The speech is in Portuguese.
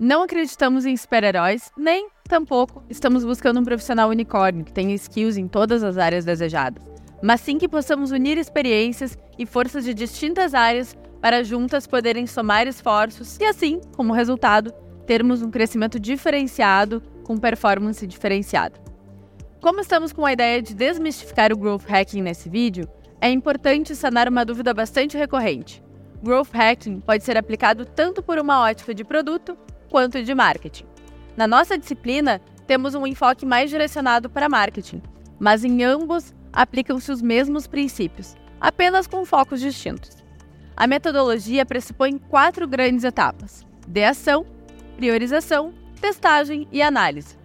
Não acreditamos em super-heróis, nem, tampouco, estamos buscando um profissional unicórnio que tenha skills em todas as áreas desejadas, mas sim que possamos unir experiências e forças de distintas áreas para juntas poderem somar esforços e, assim, como resultado, termos um crescimento diferenciado com performance diferenciada. Como estamos com a ideia de desmistificar o growth hacking nesse vídeo, é importante sanar uma dúvida bastante recorrente. Growth hacking pode ser aplicado tanto por uma ótica de produto quanto de marketing. Na nossa disciplina, temos um enfoque mais direcionado para marketing, mas em ambos aplicam-se os mesmos princípios, apenas com focos distintos. A metodologia pressupõe quatro grandes etapas: ideação, priorização, testagem e análise.